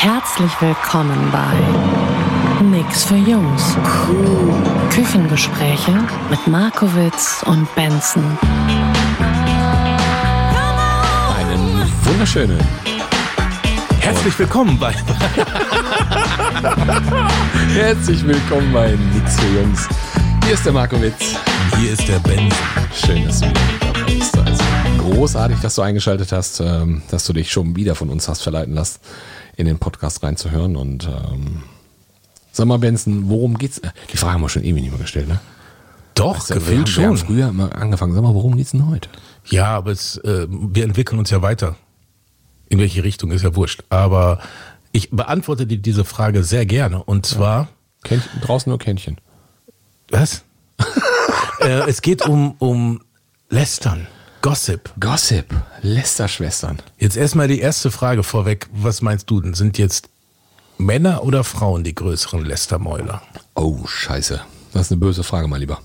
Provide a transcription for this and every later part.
Herzlich willkommen bei Nix für Jungs. Küchengespräche mit Markowitz und Benson. Einen wunderschönen. Herzlich willkommen bei. Herzlich willkommen bei Nix für Jungs. Hier ist der Markowitz. Hier ist der Ben. Schön, dass du wieder dabei bist. Also, großartig, dass du eingeschaltet hast, ähm, dass du dich schon wieder von uns hast verleiten lassen, in den Podcast reinzuhören. Und ähm, sag mal, Benson, worum geht's? Äh, Die Frage haben wir schon ewig nicht mehr gestellt, ne? Doch, Weißt du, wir, gefühlt haben, wir haben schon. früher immer angefangen. Sag mal, worum geht's denn heute? Ja, aber es, äh, wir entwickeln uns ja weiter. In welche Richtung ist ja wurscht. Aber ich beantworte dir diese Frage sehr gerne. Und zwar, Kännchen, draußen nur Kännchen. was? äh, es geht um, um Lästern, Gossip. Gossip, Lästerschwestern. Jetzt erstmal die erste Frage vorweg. Was meinst du denn? Sind jetzt Männer oder Frauen die größeren Lästermäuler? Oh, scheiße. Das ist eine böse Frage, mein Lieber.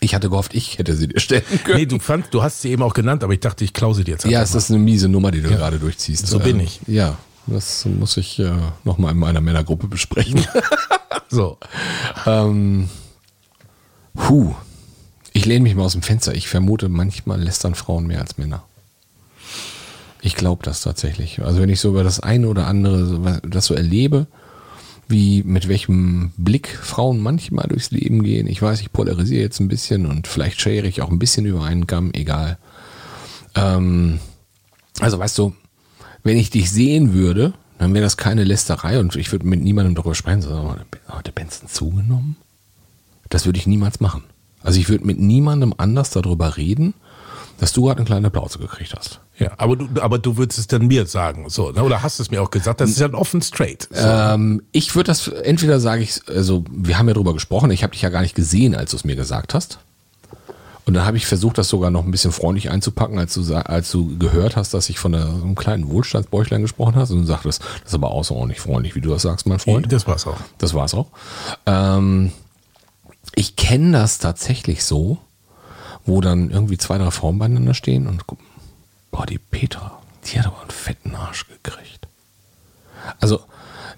Ich hatte gehofft, ich hätte sie dir stellen können. Nee, du fand, du hast sie eben auch genannt, aber ich dachte, ich klause die jetzt Ja, es ist eine miese Nummer, die du gerade durchziehst. so bin Ähm, ich. Ja, das muss ich äh, nochmal in meiner Männergruppe besprechen. So. ähm, puh. Ich lehne mich mal aus dem Fenster. Ich vermute, manchmal lästern Frauen mehr als Männer. Ich glaube das tatsächlich. Also wenn ich so über das eine oder andere das so erlebe, wie mit welchem Blick Frauen manchmal durchs Leben gehen. Ich weiß, ich polarisiere jetzt ein bisschen und vielleicht schere ich auch ein bisschen über einen Kamm, egal. Ähm, also weißt du, wenn ich dich sehen würde, dann wäre das keine Lästerei und ich würde mit niemandem darüber sprechen, sondern hat der Benson zugenommen? Das würde ich niemals machen. Also ich würde mit niemandem anders darüber reden, dass du gerade eine kleine Plauze gekriegt hast. Ja, aber du, aber du würdest es dann mir sagen, so, ne? oder hast es mir auch gesagt? Das ist ja offen straight. So. Ähm, ich würde das, entweder sage ich, also wir haben ja drüber gesprochen, ich habe dich ja gar nicht gesehen, als du es mir gesagt hast. Und dann habe ich versucht, das sogar noch ein bisschen freundlich einzupacken, als du, als du gehört hast, dass ich von einem kleinen Wohlstandsbäuchlein gesprochen hast. Und du sagtest, das ist aber außerordentlich freundlich, wie du das sagst, mein Freund. Das war's auch. Das war's auch. Ähm, ich kenne das tatsächlich so, wo dann irgendwie zwei, drei Frauen beieinander stehen und gucken, boah, die Petra, die hat aber einen fetten Arsch gekriegt. Also,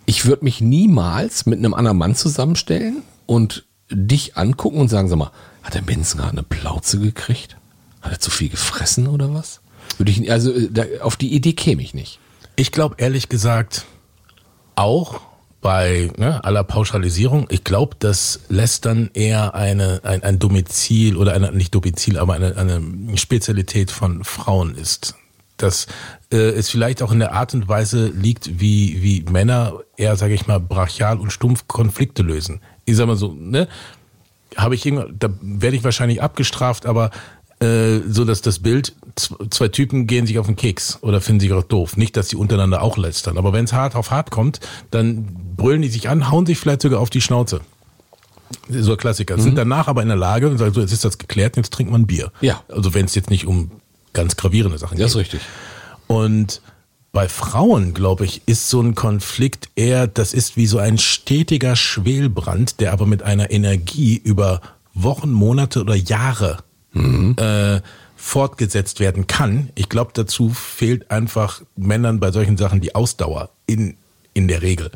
ich würde mich niemals mit einem anderen Mann zusammenstellen und dich angucken und sagen, sag mal, hat der Benson gerade eine Plauze gekriegt? Hat er zu viel gefressen oder was? Würde ich, also, äh, da, auf die Idee käme ich nicht. Ich glaube ehrlich gesagt auch bei ne, aller Pauschalisierung, ich glaube, dass Lästern eher eine, ein, ein Domizil oder eine, nicht Domizil, aber eine, eine Spezialität von Frauen ist. Dass äh, es vielleicht auch in der Art und Weise liegt, wie, wie Männer eher, sage ich mal, brachial und stumpf Konflikte lösen. Ich sag mal so, ne? habe ich irgendwann, da werde ich wahrscheinlich abgestraft, aber äh, so dass das Bild, zwei Typen gehen sich auf den Keks oder finden sich auch doof. Nicht, dass sie untereinander auch lästern. Aber wenn es hart auf hart kommt, dann brüllen die sich an, hauen sich vielleicht sogar auf die Schnauze. So ein Klassiker. Sind danach aber in der Lage und sagen, so, jetzt ist das geklärt, jetzt trinkt man Bier. Ja. Also wenn es jetzt nicht um ganz gravierende Sachen Das ist geht. richtig. Und bei Frauen, glaube ich, ist so ein Konflikt eher, das ist wie so ein stetiger Schwelbrand, der aber mit einer Energie über Wochen, Monate oder Jahre äh, fortgesetzt werden kann. Ich glaube, dazu fehlt einfach Männern bei solchen Sachen die Ausdauer in, in der Regel.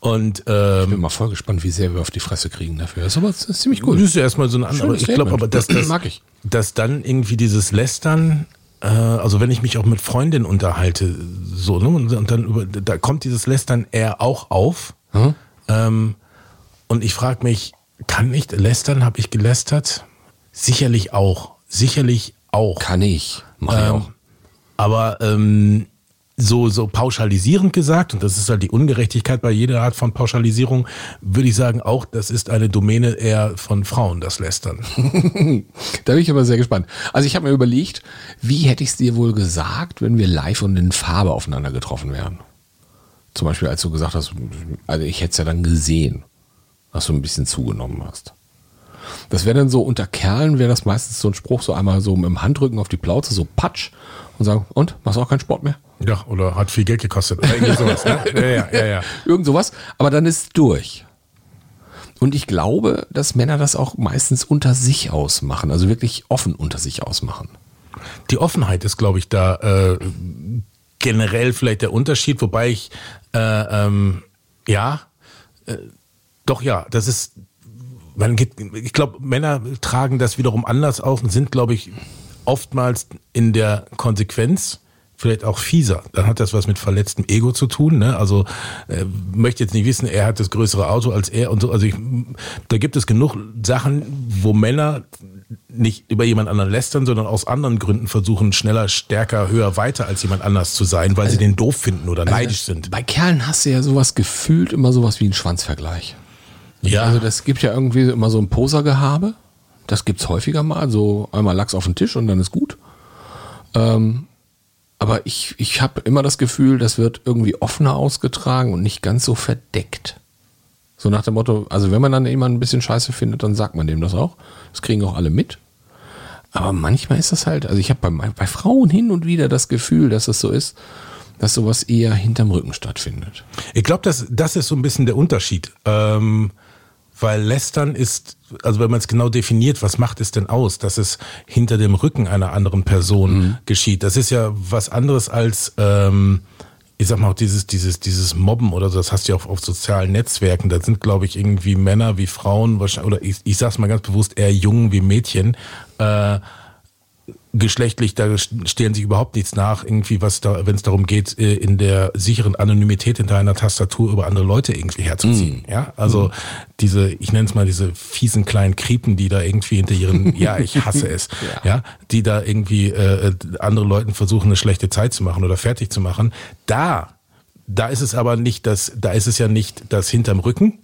Und ähm, Ich bin mal voll gespannt, wie sehr wir auf die Fresse kriegen dafür. Das ist aber das ist ziemlich gut. Das ist ja erstmal so ein anderes. Schönes Ich glaube aber, dass das, Mag ich. dass dann irgendwie dieses Lästern, äh, also wenn ich mich auch mit Freundinnen unterhalte, so, ne, und, dann über, da kommt dieses Lästern eher auch auf. Ähm, und ich frage mich, kann ich lästern? Habe ich gelästert? Sicherlich auch. Sicherlich auch. Kann ich. Mach ich Ähm, auch. Aber ähm, so, so pauschalisierend gesagt, und das ist halt die Ungerechtigkeit bei jeder Art von Pauschalisierung, würde ich sagen, auch das ist eine Domäne eher von Frauen, das Lästern. da bin ich aber sehr gespannt. Also ich habe mir überlegt, wie hätte ich es dir wohl gesagt, wenn wir live und in Farbe aufeinander getroffen wären? Zum Beispiel, als du gesagt hast, also ich hätte es ja dann gesehen, dass du ein bisschen zugenommen hast. Das wäre dann so unter Kerlen, wäre das meistens so ein Spruch, so einmal so mit dem Handrücken auf die Plauze, so patsch und sagen, und, machst du auch keinen Sport mehr? Ja, oder hat viel Geld gekostet. Oder irgendwie sowas, ne? ja, ja, ja, ja. Irgend sowas. Aber dann ist es durch. Und ich glaube, dass Männer das auch meistens unter sich ausmachen, also wirklich offen unter sich ausmachen. Die Offenheit ist, glaube ich, da äh, generell vielleicht der Unterschied, wobei ich, äh, ähm, ja, äh, doch ja, das ist, man geht, ich glaube, Männer tragen das wiederum anders auf und sind, glaube ich, oftmals in der Konsequenz vielleicht auch fieser. Dann hat das was mit verletztem Ego zu tun. Ne? Also äh, möchte jetzt nicht wissen, er hat das größere Auto als er und so. Also ich, da gibt es genug Sachen, wo Männer nicht über jemand anderen lästern, sondern aus anderen Gründen versuchen, schneller, stärker, höher, weiter als jemand anders zu sein, weil also, sie den doof finden oder also neidisch sind. Bei Kerlen hast du ja sowas gefühlt, immer sowas wie einen Schwanzvergleich. Ja. Also das gibt ja irgendwie immer so ein Posergehabe. Das gibt's häufiger mal, so einmal Lachs auf den Tisch und dann ist gut. Ähm, aber ich, ich habe immer das Gefühl, das wird irgendwie offener ausgetragen und nicht ganz so verdeckt. So nach dem Motto, also wenn man dann jemanden ein bisschen scheiße findet, dann sagt man dem das auch. Das kriegen auch alle mit. Aber manchmal ist das halt, also ich habe bei, bei Frauen hin und wieder das Gefühl, dass es so ist, dass sowas eher hinterm Rücken stattfindet. Ich glaube, das, das ist so ein bisschen der Unterschied. Ähm, weil Lästern ist, also wenn man es genau definiert, was macht es denn aus, dass es hinter dem Rücken einer anderen Person mhm. geschieht? Das ist ja was anderes als, ähm, ich sag mal, auch dieses, dieses, dieses Mobben oder so, das hast du ja auch auf sozialen Netzwerken. Da sind, glaube ich, irgendwie Männer wie Frauen, wahrscheinlich, oder ich, ich sag's mal ganz bewusst, eher Jungen wie Mädchen, äh, geschlechtlich, da stellen sich überhaupt nichts nach, irgendwie, was da, wenn es darum geht, äh, in der sicheren Anonymität hinter einer Tastatur über andere Leute irgendwie herzuziehen. Mm. Ja, also mm. diese, ich nenne es mal diese fiesen kleinen Kriepen, die da irgendwie hinter ihren, ja, ich hasse es, ja. ja, die da irgendwie äh, andere Leuten versuchen, eine schlechte Zeit zu machen oder fertig zu machen. Da, da ist es aber nicht das, da ist es ja nicht das hinterm Rücken,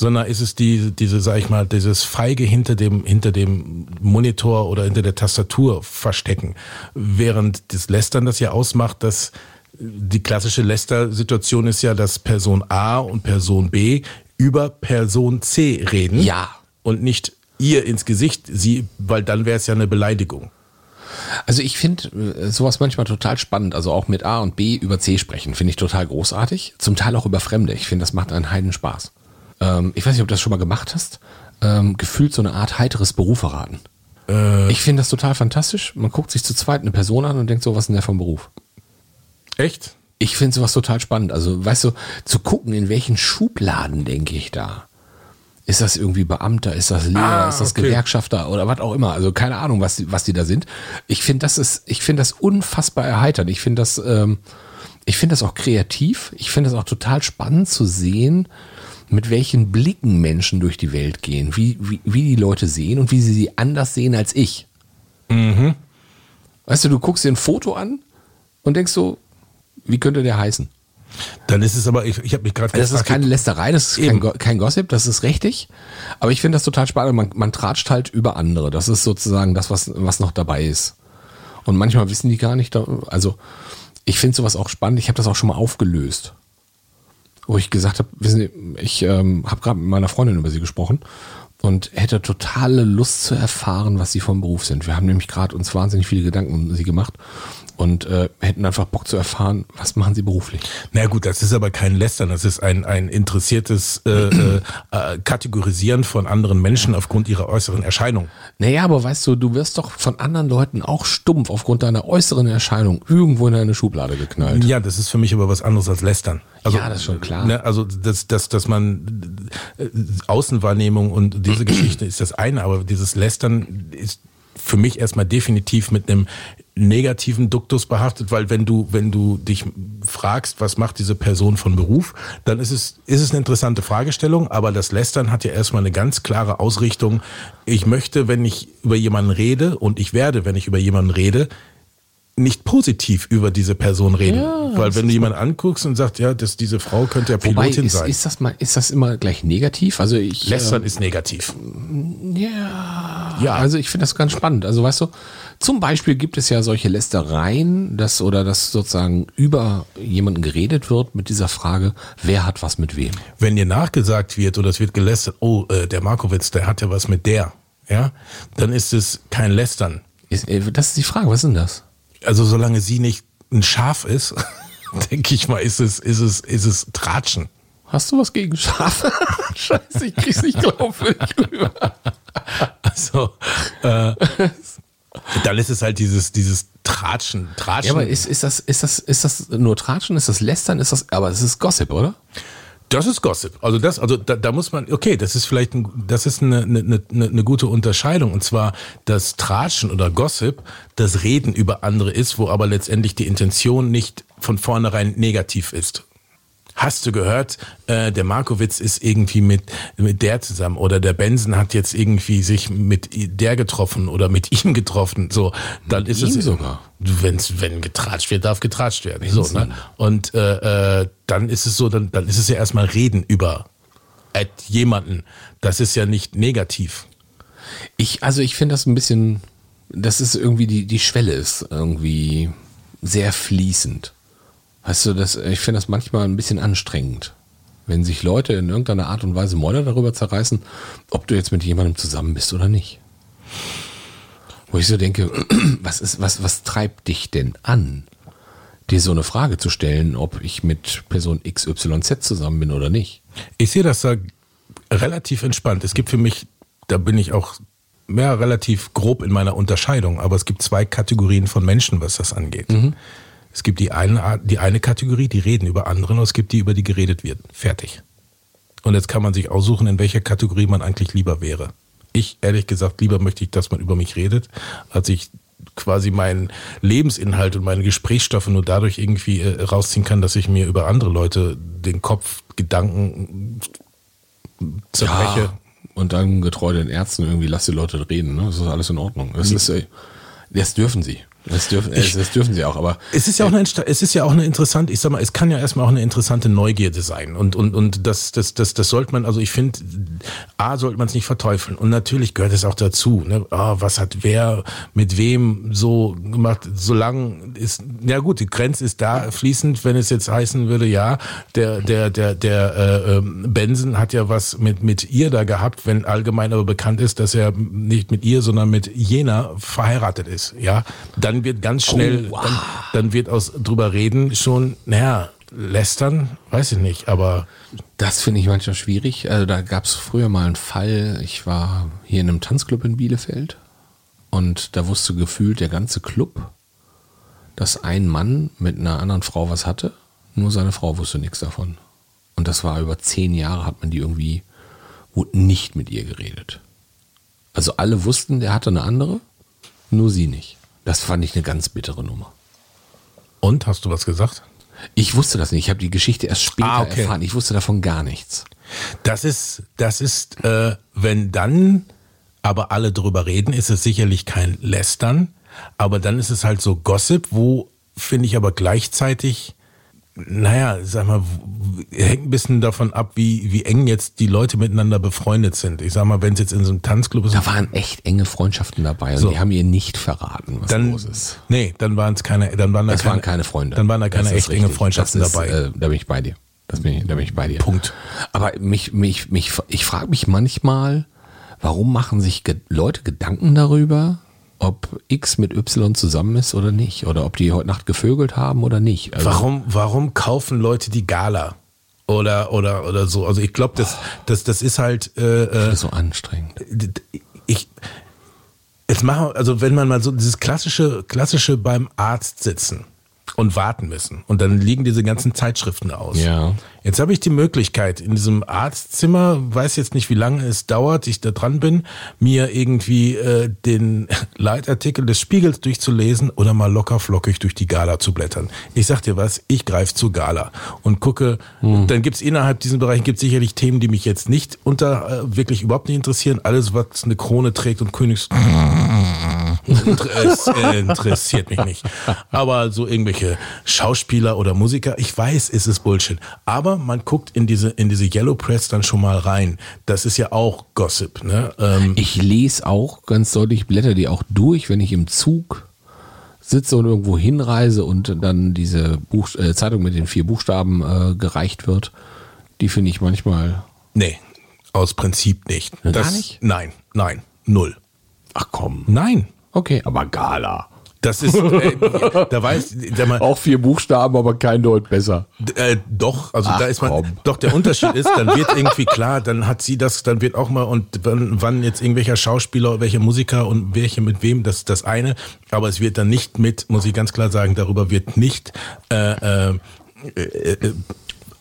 sondern ist es die, diese, sag ich mal, dieses feige hinter dem, hinter dem Monitor oder hinter der Tastatur verstecken. Während das Lästern das ja ausmacht, dass die klassische Läster-Situation ist ja, dass Person A und Person B über Person C reden. Ja. Und nicht ihr ins Gesicht, sie, weil dann wäre es ja eine Beleidigung. Also ich finde äh, sowas manchmal total spannend. Also auch mit A und B über C sprechen, finde ich total großartig. Zum Teil auch über Fremde. Ich finde, das macht einen Heiden Spaß ähm, ich weiß nicht, ob du das schon mal gemacht hast, ähm, gefühlt so eine Art heiteres Beruf verraten. Äh, ich finde das total fantastisch. Man guckt sich zu zweit eine Person an und denkt so, was ist denn der vom Beruf? Echt? Ich finde sowas total spannend. Also, weißt du, zu gucken, in welchen Schubladen denke ich da. Ist das irgendwie Beamter? Ist das Lehrer? Ah, ist das okay. Gewerkschafter oder was auch immer? Also keine Ahnung, was die, was die da sind. Ich finde das ist, ich finde das unfassbar erheiternd. Ich finde das, ähm, ich finde das auch kreativ. Ich finde das auch total spannend zu sehen, mit welchen Blicken Menschen durch die Welt gehen, wie, wie, wie die Leute sehen und wie sie sie anders sehen als ich. Mhm. Weißt du, du guckst dir ein Foto an und denkst so, wie könnte der heißen? Dann ist es aber, ich, ich habe mich gerade Das ist keine Lästerei, das ist kein, kein, Gossip, das ist richtig. Aber ich finde das total spannend. Man, man tratscht halt über andere. Das ist sozusagen das, was, was noch dabei ist. Und manchmal wissen die gar nicht, also ich finde sowas auch spannend. Ich habe das auch schon mal aufgelöst wo ich gesagt habe, wissen Sie, ich ähm, habe gerade mit meiner Freundin über sie gesprochen und hätte totale Lust zu erfahren, was sie vom Beruf sind. Wir haben nämlich gerade uns wahnsinnig viele Gedanken um sie gemacht und äh, hätten einfach Bock zu erfahren, was machen sie beruflich. Na gut, das ist aber kein Lästern, das ist ein, ein interessiertes äh, äh, äh, Kategorisieren von anderen Menschen aufgrund ihrer äußeren Erscheinung. Naja, aber weißt du, du wirst doch von anderen Leuten auch stumpf aufgrund deiner äußeren Erscheinung irgendwo in eine Schublade geknallt. Ja, das ist für mich aber was anderes als Lästern. Also, ja, das ist schon klar. Ne, also, dass, dass, dass man äh, Außenwahrnehmung und diese Geschichte ist das eine, aber dieses Lästern ist für mich erstmal definitiv mit einem negativen Duktus behaftet, weil wenn du, wenn du dich fragst, was macht diese Person von Beruf, dann ist es, ist es eine interessante Fragestellung, aber das Lästern hat ja erstmal eine ganz klare Ausrichtung. Ich möchte, wenn ich über jemanden rede und ich werde, wenn ich über jemanden rede, nicht positiv über diese Person reden. Weil wenn du jemanden anguckst und sagst, ja, dass diese Frau könnte ja Wobei, Pilotin ist, sein. ist, das mal, ist das immer gleich negativ? Also ich, Lästern ist negativ. Ja, Ja. also ich finde das ganz spannend. Also weißt du, zum Beispiel gibt es ja solche Lästereien, dass oder dass sozusagen über jemanden geredet wird mit dieser Frage, wer hat was mit wem. Wenn dir nachgesagt wird oder es wird gelästert, oh, äh, der Markowitz, der hat ja was mit der, ja, dann ist es kein Lästern. Ist, äh, das ist die Frage, was ist denn das? Also solange sie nicht ein Schaf ist, denke ich mal, ist es, ist es, ist es Tratschen. Hast du was gegen Schafe? Scheiße, ich krieg's nicht glaubwürdig rüber. Also, äh, dann ist es halt dieses, dieses Tratschen, Tratschen. Ja, aber ist, ist, das, ist, das, ist das nur Tratschen? Ist das Lästern? Ist das, aber es ist Gossip, oder? Das ist Gossip. Also das, also da, da muss man, okay, das ist vielleicht, ein, das ist eine, eine, eine, eine gute Unterscheidung. Und zwar, dass Tratschen oder Gossip das Reden über andere ist, wo aber letztendlich die Intention nicht von vornherein negativ ist. Hast du gehört, äh, der Markowitz ist irgendwie mit, mit der zusammen oder der Benson hat jetzt irgendwie sich mit der getroffen oder mit ihm getroffen. So, dann ist es sogar. Wenn's, wenn getratscht wird, darf getratscht werden. So, ne? Und äh, äh, dann ist es so, dann, dann ist es ja erstmal Reden über jemanden. Das ist ja nicht negativ. Ich, also ich finde das ein bisschen, das ist irgendwie die, die Schwelle ist irgendwie sehr fließend. Weißt du, das, ich finde das manchmal ein bisschen anstrengend, wenn sich Leute in irgendeiner Art und Weise Mäuler darüber zerreißen, ob du jetzt mit jemandem zusammen bist oder nicht. Wo ich so denke, was ist, was, was treibt dich denn an, dir so eine Frage zu stellen, ob ich mit Person XYZ zusammen bin oder nicht? Ich sehe das da relativ entspannt. Es gibt für mich, da bin ich auch mehr relativ grob in meiner Unterscheidung, aber es gibt zwei Kategorien von Menschen, was das angeht. Es gibt die eine, Art- die eine Kategorie, die reden über andere und es gibt die, über die geredet wird. Fertig. Und jetzt kann man sich aussuchen, in welcher Kategorie man eigentlich lieber wäre. Ich, ehrlich gesagt, lieber möchte ich, dass man über mich redet, als ich quasi meinen Lebensinhalt und meine Gesprächsstoffe nur dadurch irgendwie äh, rausziehen kann, dass ich mir über andere Leute den Kopf, Gedanken zerbreche. und dann getreu den Ärzten irgendwie, lass die Leute reden, ne? Das ist alles in Ordnung. Das ist, äh, das dürfen sie. Das dürfen, äh, das dürfen sie auch, aber Es ist ja auch eine, Insta- es ist ja auch eine interessante, ich sag mal, es kann ja erstmal auch eine interessante Neugierde sein. Und, und, und das, das, das, das sollte man, also ich finde, A, sollte man es nicht verteufeln. Und natürlich gehört es auch dazu, ne? Ah, was hat wer mit wem so gemacht, solange ist, ja gut, die Grenze ist da fließend, wenn es jetzt heißen würde, ja, der, der, der, der, äh, ähm, Benson hat ja was mit, mit ihr da gehabt, wenn allgemein aber bekannt ist, dass er nicht mit ihr, sondern mit jener verheiratet ist, ja, dann wird ganz schnell, Oh, wow. dann, dann wird aus drüber reden schon, naja, lästern, weiß ich nicht, aber Das finde ich manchmal schwierig. Also da gab es früher mal einen Fall, ich war hier in einem Tanzclub in Bielefeld und da wusste gefühlt der ganze Club, dass ein Mann mit einer anderen Frau was hatte, nur seine Frau wusste nichts davon. Und das war über zehn Jahre, hat man die irgendwie, wurde nicht mit ihr geredet. Also alle wussten, der hatte eine andere, nur sie nicht. Das fand ich eine ganz bittere Nummer. und, hast du was gesagt? Ich wusste das nicht. Ich habe die Geschichte erst später Ah, okay. erfahren. Ich wusste davon gar nichts. Das ist, das ist, äh, wenn dann aber alle drüber reden, ist es sicherlich kein Lästern, aber dann ist es halt so Gossip, wo finde ich aber gleichzeitig, naja, sag mal, hängt ein bisschen davon ab, wie, wie eng jetzt die Leute miteinander befreundet sind. Ich sag mal, wenn es jetzt in so einem Tanzclub ist, Da waren echt enge Freundschaften dabei und So. die haben ihr nicht verraten, was dann, los ist. nee, dann waren es keine, dann waren da Das keine, waren keine Freunde. Dann waren da keine echt enge richtig. Freundschaften Das ist, dabei. Äh, da bin ich bei dir. Das bin ich, da bin ich bei dir. Punkt. Aber mich, mich, mich, ich frage mich manchmal, warum machen sich Leute Gedanken darüber, ob X mit Y zusammen ist oder nicht? Oder ob die heute Nacht gevögelt haben oder nicht? Also, Warum, warum kaufen Leute die Gala? Oder, oder, oder so. Also ich glaube, das, das, das ist halt, äh, Das äh, ist so anstrengend. ich, jetzt machen, also wenn man mal so dieses klassische, klassische beim Arzt sitzen und warten müssen und dann liegen diese ganzen Zeitschriften aus. Ja. Jetzt habe ich die Möglichkeit, in diesem Arztzimmer, weiß jetzt nicht, wie lange es dauert, ich da dran bin, mir irgendwie äh, den Leitartikel des Spiegels durchzulesen oder mal locker flockig durch die Gala zu blättern. Ich sag dir was, ich greife zur Gala und gucke, dann gibt's innerhalb diesen Bereichen gibt's sicherlich Themen, die mich jetzt nicht unter äh, wirklich überhaupt nicht interessieren. Alles, was eine Krone trägt und Königs es interessiert mich nicht. Aber so irgendwelche Schauspieler oder Musiker, ich weiß, es ist Bullshit. Aber man guckt in diese, in diese Yellow Press dann schon mal rein. Das ist ja auch Gossip. Ne? Ähm, Ich lese auch ganz deutlich, blätter die auch durch, wenn ich im Zug sitze und irgendwo hinreise und dann diese Buch äh, Zeitung mit den vier Buchstaben äh, gereicht wird. Die finde ich manchmal. nee, aus Prinzip nicht. Gar Das, nicht? Nein, nein, null. Ach komm. Nein. Okay, aber Gala. Das ist, äh, da weiß, sag mal, Auch vier Buchstaben, aber kein Deut besser. Äh, doch, also Ach, da ist man, komm. doch der Unterschied ist, dann wird irgendwie klar, dann hat sie das, dann wird auch mal und wann, wann jetzt irgendwelcher Schauspieler, welche Musiker und welche mit wem, das ist das eine, aber es wird dann nicht mit, muss ich ganz klar sagen, darüber wird nicht äh, äh, äh,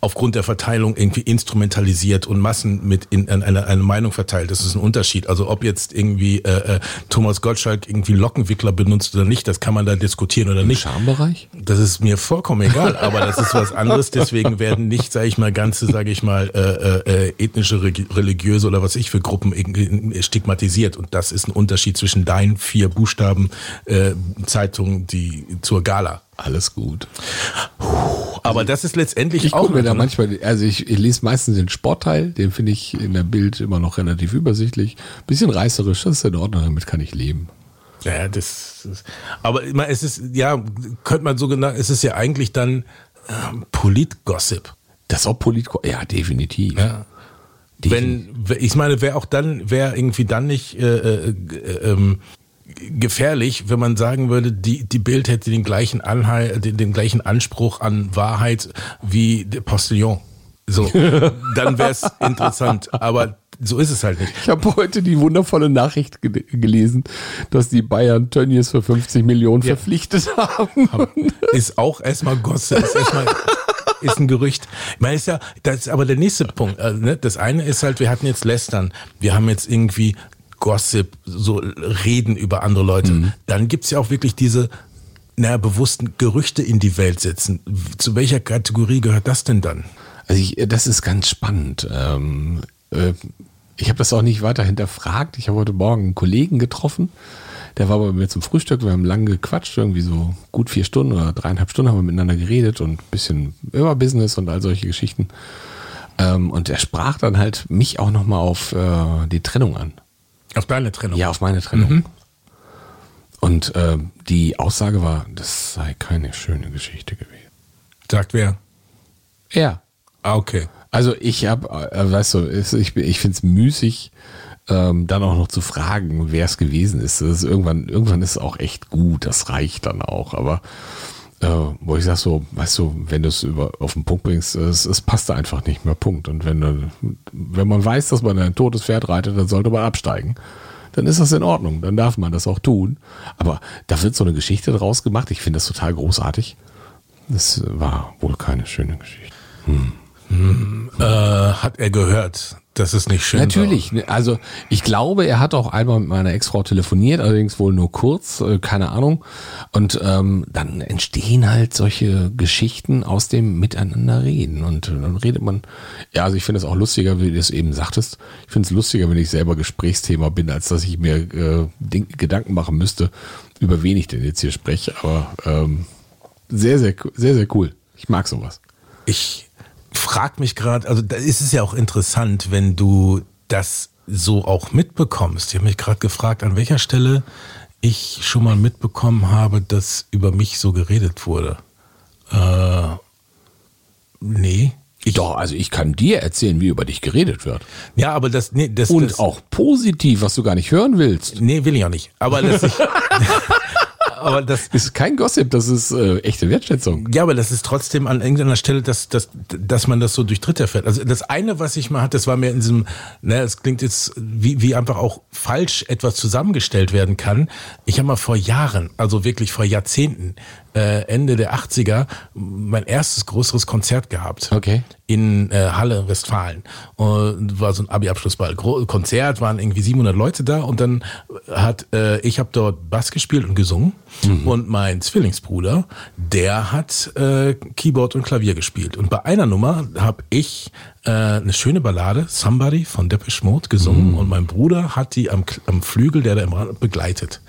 aufgrund der Verteilung irgendwie instrumentalisiert und Massen mit in, in eine, eine Meinung verteilt. Das ist ein Unterschied. Also ob jetzt irgendwie äh, äh, Thomas Gottschalk irgendwie Lockenwickler benutzt oder nicht, das kann man da diskutieren oder nicht. Schambereich? Das ist mir vollkommen egal, aber das ist was anderes. Deswegen werden nicht, sage ich mal, ganze, sage ich mal, äh, äh, ethnische, regi- religiöse oder was ich für Gruppen irgendwie stigmatisiert. Und das ist ein Unterschied zwischen deinen vier Buchstaben äh, Zeitungen, die zur Gala. Alles gut. Aber das ist letztendlich Ich auch gucke mir da noch- manchmal, also ich, ich lese meistens den Sportteil, den finde ich in der Bild immer noch relativ übersichtlich. Bisschen reißerisch, das ist in Ordnung, damit kann ich leben. Ja, das, das aber es ist, ja, könnte man so genau, es ist ja eigentlich dann ähm, Politgossip. Das ist auch Politiker. Ja, definitiv. Ja. Definitiv. Wenn, ich meine, wäre auch dann, wäre irgendwie dann nicht äh, äh, ähm, gefährlich, wenn man sagen würde, die, die Bild hätte den gleichen Anhalt, den, den gleichen Anspruch an Wahrheit wie der Postillon. So, dann wäre es interessant. Aber so ist es halt nicht. Ich habe heute die wundervolle Nachricht ge gelesen, dass die Bayern Tönnies für 50 Millionen verpflichtet haben. Ist auch erstmal Gosse, ist erstmal ist ein Gerücht. Ich meine, ist ja, das ist aber der nächste Punkt. Also, ne? Das eine ist halt, wir hatten jetzt Lästern, wir haben jetzt irgendwie Gossip, so Reden über andere Leute. Dann gibt's ja auch wirklich diese naja, bewussten Gerüchte in die Welt setzen. Zu welcher Kategorie gehört das denn dann? Also ich, das ist ganz spannend. Ähm, äh, ich habe das auch nicht weiter hinterfragt. Ich habe heute Morgen einen Kollegen getroffen. Der war bei mir zum Frühstück. Wir haben lange gequatscht, irgendwie so gut vier Stunden oder dreieinhalb Stunden haben wir miteinander geredet und ein bisschen über Business und all solche Geschichten. Ähm, und er sprach dann halt mich auch nochmal auf äh, die Trennung an. Auf deine Trennung. Ja, auf meine Trennung. Und äh, die Aussage war, das sei keine schöne Geschichte gewesen. Sagt wer? Er. Ah, okay. Also ich habe, äh, weißt du, ich, ich finde es müßig, ähm, dann auch noch zu fragen, wer es gewesen ist. Ist irgendwann, irgendwann ist es auch echt gut, das reicht dann auch. Aber äh, wo ich sag so, weißt du, wenn du es über auf den Punkt bringst, es, es passt da einfach nicht mehr. Punkt. Und wenn du, wenn man weiß, dass man ein totes Pferd reitet, dann sollte man absteigen. Dann ist das in Ordnung, dann darf man das auch tun. Aber da wird so eine Geschichte draus gemacht. Ich finde das total großartig. Das war wohl keine schöne Geschichte. Äh, hat er gehört, dass es nicht schön Natürlich. ne, Also ich glaube, er hat auch einmal mit meiner Ex-Frau telefoniert, allerdings wohl nur kurz, äh, keine Ahnung. Und ähm, dann entstehen halt solche Geschichten aus dem Miteinander reden. Und äh, dann redet man, ja, also ich finde es auch lustiger, wie du es eben sagtest. Ich finde es lustiger, wenn ich selber Gesprächsthema bin, als dass ich mir äh, Gedanken machen müsste, über wen ich denn jetzt hier spreche. Aber ähm, sehr, sehr, sehr, sehr cool. Ich mag sowas. Ich frag mich gerade, also da ist es ja auch interessant, wenn du das so auch mitbekommst. Ich habe mich gerade gefragt, an welcher Stelle ich schon mal mitbekommen habe, dass über mich so geredet wurde. Äh, nee. Ich, Doch, also ich kann dir erzählen, wie über dich geredet wird. Ja, aber das, nee, das, Und das, auch positiv, was du gar nicht hören willst. Nee, will ich auch nicht. Aber das, ich, aber das, Ist kein Gossip, das ist äh, echte Wertschätzung. Ja, aber das ist trotzdem an irgendeiner Stelle, dass, dass, dass man das so durch Dritte erfährt. Also das eine, was ich mal hatte, das war mir in diesem, ne, es klingt jetzt, wie, wie einfach auch falsch etwas zusammengestellt werden kann. Ich habe mal vor Jahren, also wirklich vor Jahrzehnten, äh, Ende der 80er, mein erstes größeres Konzert gehabt. Okay. In äh, Halle, Westfalen. Und war so ein Abi-Abschlussball. Konzert, waren irgendwie 700 Leute da und dann hat, äh, ich habe dort Bass gespielt und gesungen und mein Zwillingsbruder, der hat äh, Keyboard und Klavier gespielt. Und bei einer Nummer habe ich äh, eine schöne Ballade, Somebody von Depeche Mode, gesungen und mein Bruder hat die am, am Flügel, der da im Rand begleitet.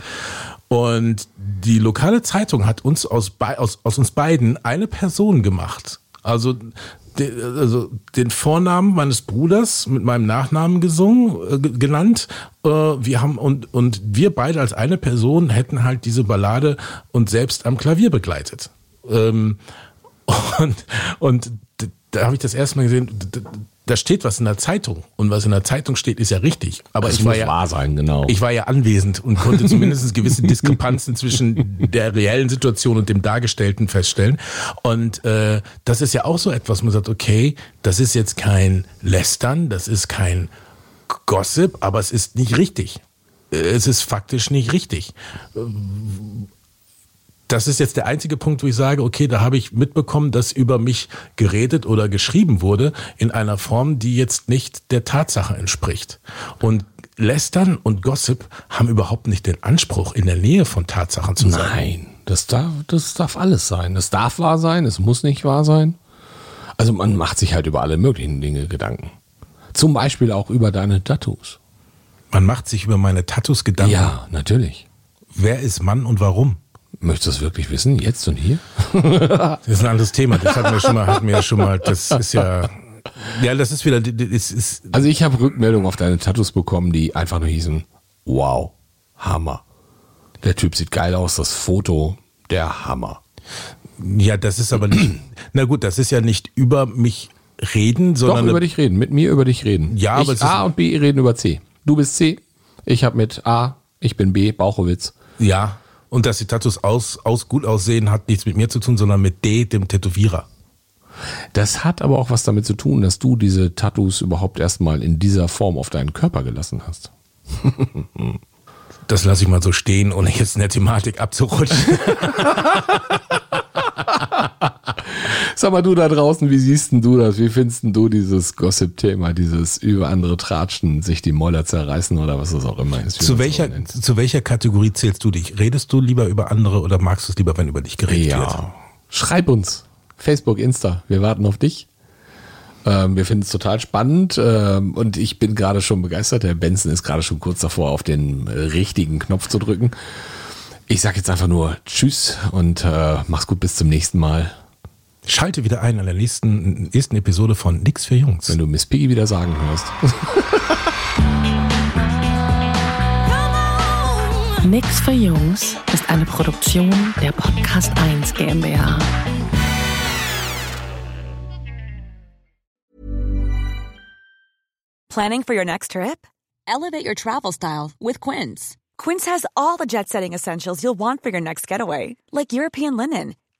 Und die lokale Zeitung hat uns aus, aus, aus uns beiden eine Person gemacht. Also also den Vornamen meines Bruders mit meinem Nachnamen gesungen, äh, genannt. Äh, wir haben und, und wir beide als eine Person hätten halt diese Ballade uns selbst am Klavier begleitet. Ähm, und, und da habe ich das erste Mal gesehen, da steht was in der Zeitung und was in der Zeitung steht, ist ja richtig. Aber das ich war muss ja, wahr sein, genau. ich war ja anwesend und konnte zumindest gewisse Diskrepanzen zwischen der reellen Situation und dem Dargestellten feststellen. Und äh, das ist ja auch so etwas, man sagt, okay, das ist jetzt kein Lästern, das ist kein Gossip, aber es ist nicht richtig. Es ist faktisch nicht richtig das ist jetzt der einzige Punkt, wo ich sage, okay, da habe ich mitbekommen, dass über mich geredet oder geschrieben wurde in einer Form, die jetzt nicht der Tatsache entspricht. Und Lästern und Gossip haben überhaupt nicht den Anspruch, in der Nähe von Tatsachen zu sein. Nein, das darf, das darf alles sein. Es darf wahr sein, es muss nicht wahr sein. Also man macht sich halt über alle möglichen Dinge Gedanken. Zum Beispiel auch über deine Tattoos. Man macht sich über meine Tattoos Gedanken. Ja, natürlich. Wer ist Mann und warum? Möchtest du das wirklich wissen? Jetzt und hier? das ist ein anderes Thema. Das hatten wir schon mal, hatten wir schon mal. Das ist ja. Ja, das ist wieder. Das ist also ich habe Rückmeldungen auf deine Tattoos bekommen, die einfach nur hießen: Wow, Hammer. Der Typ sieht geil aus, das Foto, der Hammer. Ja, das ist aber nicht. na gut, das ist ja nicht über mich reden, sondern. Doch, über dich reden, mit mir über dich reden. Ja, ich, aber es A und B reden über C. Du bist C, ich habe mit A, ich bin B, Bauchowitz. Ja, und dass die Tattoos aus, aus gut aussehen, hat nichts mit mir zu tun, sondern mit D, dem Tätowierer. Das hat aber auch was damit zu tun, dass du diese Tattoos überhaupt erstmal in dieser Form auf deinen Körper gelassen hast. das lasse ich mal so stehen, ohne jetzt in der Thematik abzurutschen. Sag mal du da draußen, wie siehst denn du das? Wie findest du dieses Gossip-Thema, dieses über andere Tratschen, sich die Mäuler zerreißen oder was es auch immer ist? Zu welcher, so zu welcher Kategorie zählst du dich? Redest du lieber über andere oder magst du es lieber, wenn über dich geredet ja. wird? Schreib uns. Facebook, Insta. Wir warten auf dich. Ähm, wir finden es total spannend ähm, und ich bin gerade schon begeistert. Der Benson ist gerade schon kurz davor, auf den richtigen Knopf zu drücken. Ich sage jetzt einfach nur Tschüss und äh, mach's gut bis zum nächsten Mal. Schalte wieder ein an der nächsten, nächsten Episode von Nix für Jungs. Wenn du Miss Piggy wieder sagen hörst. Nix für Jungs ist eine Produktion der Podcast 1 GmbH. Planning for your next trip? Elevate your travel style with Quince. Quince has all the jet setting essentials you'll want for your next getaway, like European linen